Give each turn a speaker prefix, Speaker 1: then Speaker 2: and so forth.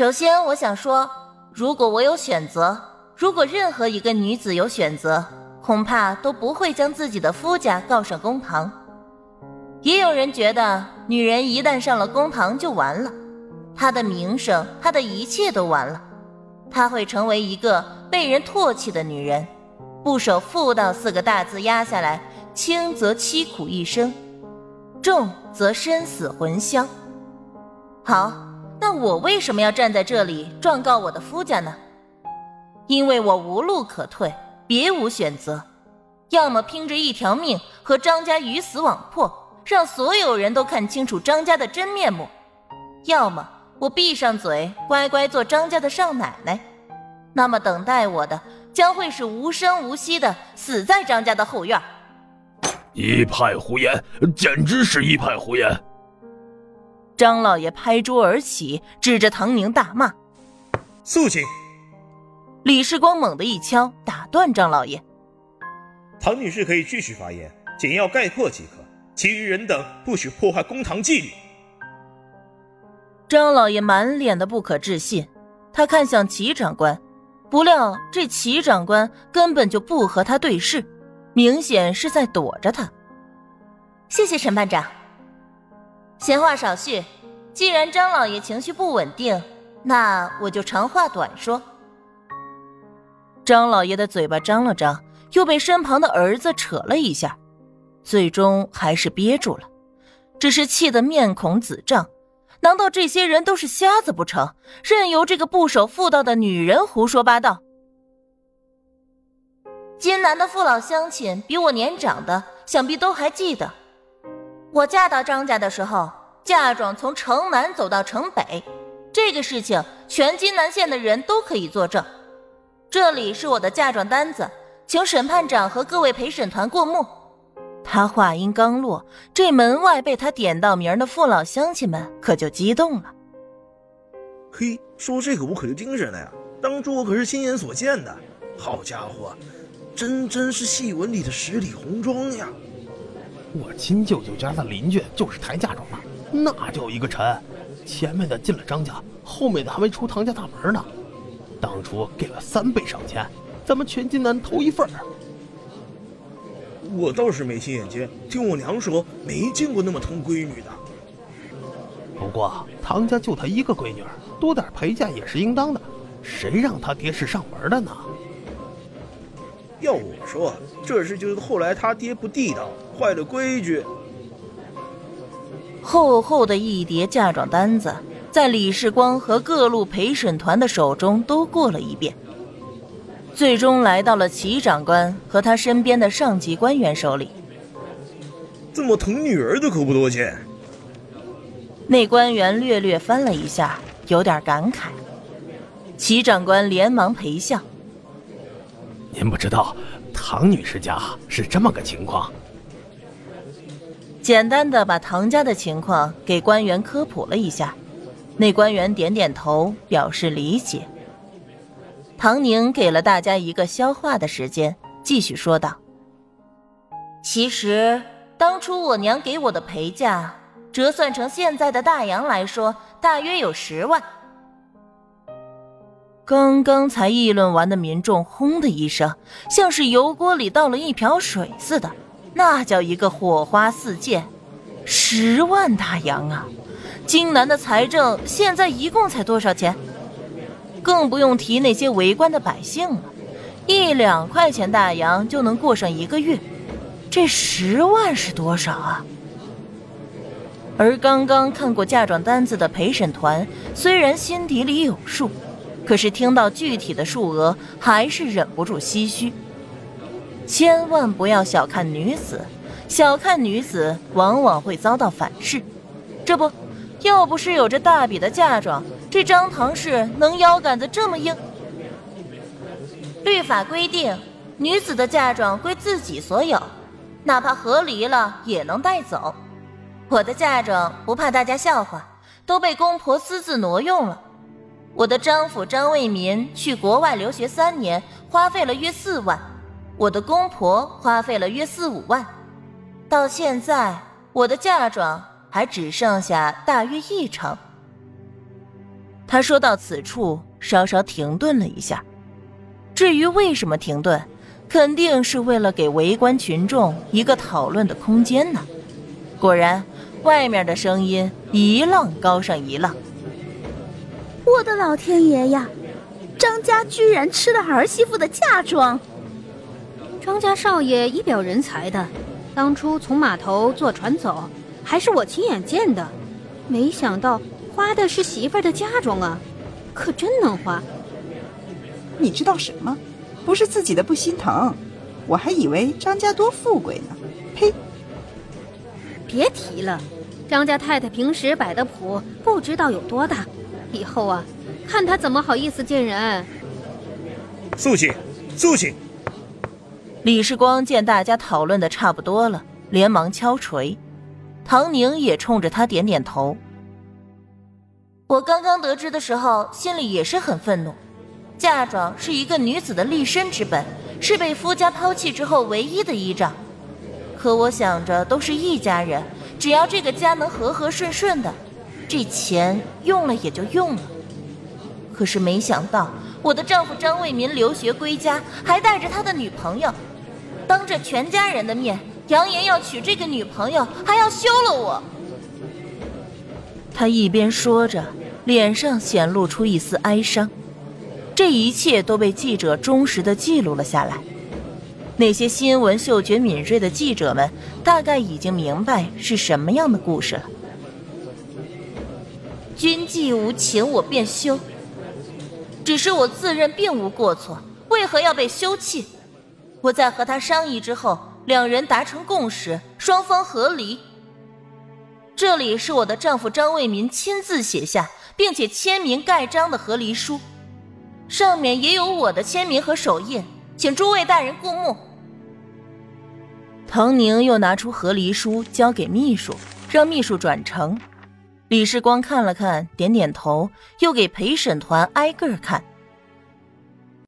Speaker 1: 首先，我想说，如果我有选择，如果任何一个女子有选择，恐怕都不会将自己的夫家告上公堂。也有人觉得，女人一旦上了公堂就完了，她的名声，她的一切都完了，她会成为一个被人唾弃的女人。不守妇道四个大字压下来，轻则凄苦一生，重则身死魂消。好，那我为什么要站在这里状告我的夫家呢？因为我无路可退，别无选择，要么拼着一条命和张家鱼死网破，让所有人都看清楚张家的真面目；要么我闭上嘴，乖乖做张家的少奶奶。那么等待我的。将会是无声无息的死在张家的后院。
Speaker 2: 一派胡言，简直是一派胡言！
Speaker 1: 张老爷拍桌而起，指着唐宁大骂：“
Speaker 3: 肃静！”
Speaker 1: 李世光猛地一敲，打断张老爷：“
Speaker 3: 唐女士可以继续发言，简要概括即可。其余人等不许破坏公堂纪律。”
Speaker 1: 张老爷满脸的不可置信，他看向齐长官。不料这齐长官根本就不和他对视，明显是在躲着他。谢谢陈班长。闲话少叙，既然张老爷情绪不稳定，那我就长话短说。张老爷的嘴巴张了张，又被身旁的儿子扯了一下，最终还是憋住了，只是气得面孔紫胀。难道这些人都是瞎子不成？任由这个不守妇道的女人胡说八道？金南的父老乡亲比我年长的，想必都还记得，我嫁到张家的时候，嫁妆从城南走到城北，这个事情全金南县的人都可以作证。这里是我的嫁妆单子，请审判长和各位陪审团过目。他话音刚落，这门外被他点到名的父老乡亲们可就激动了。
Speaker 4: 嘿，说这个我可就精神了呀！当初我可是亲眼所见的，好家伙，真真是戏文里的十里红妆呀！
Speaker 2: 我亲舅舅家的邻居就是抬嫁妆的，那叫一个沉，前面的进了张家，后面的还没出唐家大门呢。当初给了三倍赏钱，咱们全金南头一份儿。
Speaker 4: 我倒是没亲眼见，听我娘说没见过那么疼闺女的。
Speaker 2: 不过唐家就她一个闺女，多点陪嫁也是应当的。谁让她爹是上门的呢？
Speaker 4: 要我说，这事就是后来他爹不地道，坏了规矩。
Speaker 1: 厚厚的一叠嫁妆单子，在李世光和各路陪审团的手中都过了一遍。最终来到了齐长官和他身边的上级官员手里。
Speaker 4: 这么疼女儿的可不多见。
Speaker 1: 那官员略略翻了一下，有点感慨。齐长官连忙陪笑：“
Speaker 2: 您不知道，唐女士家是这么个情况。”
Speaker 1: 简单的把唐家的情况给官员科普了一下，那官员点点头，表示理解。唐宁给了大家一个消化的时间，继续说道：“其实当初我娘给我的陪嫁，折算成现在的大洋来说，大约有十万。”刚刚才议论完的民众，轰的一声，像是油锅里倒了一瓢水似的，那叫一个火花四溅。十万大洋啊！京南的财政现在一共才多少钱？更不用提那些围观的百姓了，一两块钱大洋就能过上一个月，这十万是多少啊？而刚刚看过嫁妆单子的陪审团，虽然心底里有数，可是听到具体的数额，还是忍不住唏嘘。千万不要小看女子，小看女子往往会遭到反噬。这不，要不是有着大笔的嫁妆。这张唐氏能腰杆子这么硬？律法规定，女子的嫁妆归自己所有，哪怕和离了也能带走。我的嫁妆不怕大家笑话，都被公婆私自挪用了。我的丈夫张卫民去国外留学三年，花费了约四万，我的公婆花费了约四五万，到现在我的嫁妆还只剩下大约一成。他说到此处，稍稍停顿了一下。至于为什么停顿，肯定是为了给围观群众一个讨论的空间呢。果然，外面的声音一浪高上一浪。
Speaker 5: 我的老天爷呀！张家居然吃了儿媳妇的嫁妆。
Speaker 6: 张家少爷一表人才的，当初从码头坐船走，还是我亲眼见的。没想到花的是媳妇儿的嫁妆啊，可真能花。
Speaker 7: 你知道什么？不是自己的不心疼，我还以为张家多富贵呢。呸！
Speaker 6: 别提了，张家太太平时摆的谱不知道有多大。以后啊，看他怎么好意思见人。
Speaker 3: 肃静，肃静！
Speaker 1: 李世光见大家讨论的差不多了，连忙敲锤。唐宁也冲着他点点头。我刚刚得知的时候，心里也是很愤怒。嫁妆是一个女子的立身之本，是被夫家抛弃之后唯一的依仗。可我想着，都是一家人，只要这个家能和和顺顺的。这钱用了也就用了，可是没想到我的丈夫张卫民留学归家，还带着他的女朋友，当着全家人的面扬言要娶这个女朋友，还要休了我。他一边说着，脸上显露出一丝哀伤。这一切都被记者忠实的记录了下来。那些新闻嗅觉敏锐的记者们，大概已经明白是什么样的故事了。君既无情，我便休。只是我自认并无过错，为何要被休弃？我在和他商议之后，两人达成共识，双方和离。这里是我的丈夫张卫民亲自写下并且签名盖章的和离书，上面也有我的签名和手印，请诸位大人过目。唐宁又拿出和离书交给秘书，让秘书转呈。李世光看了看，点点头，又给陪审团挨个看。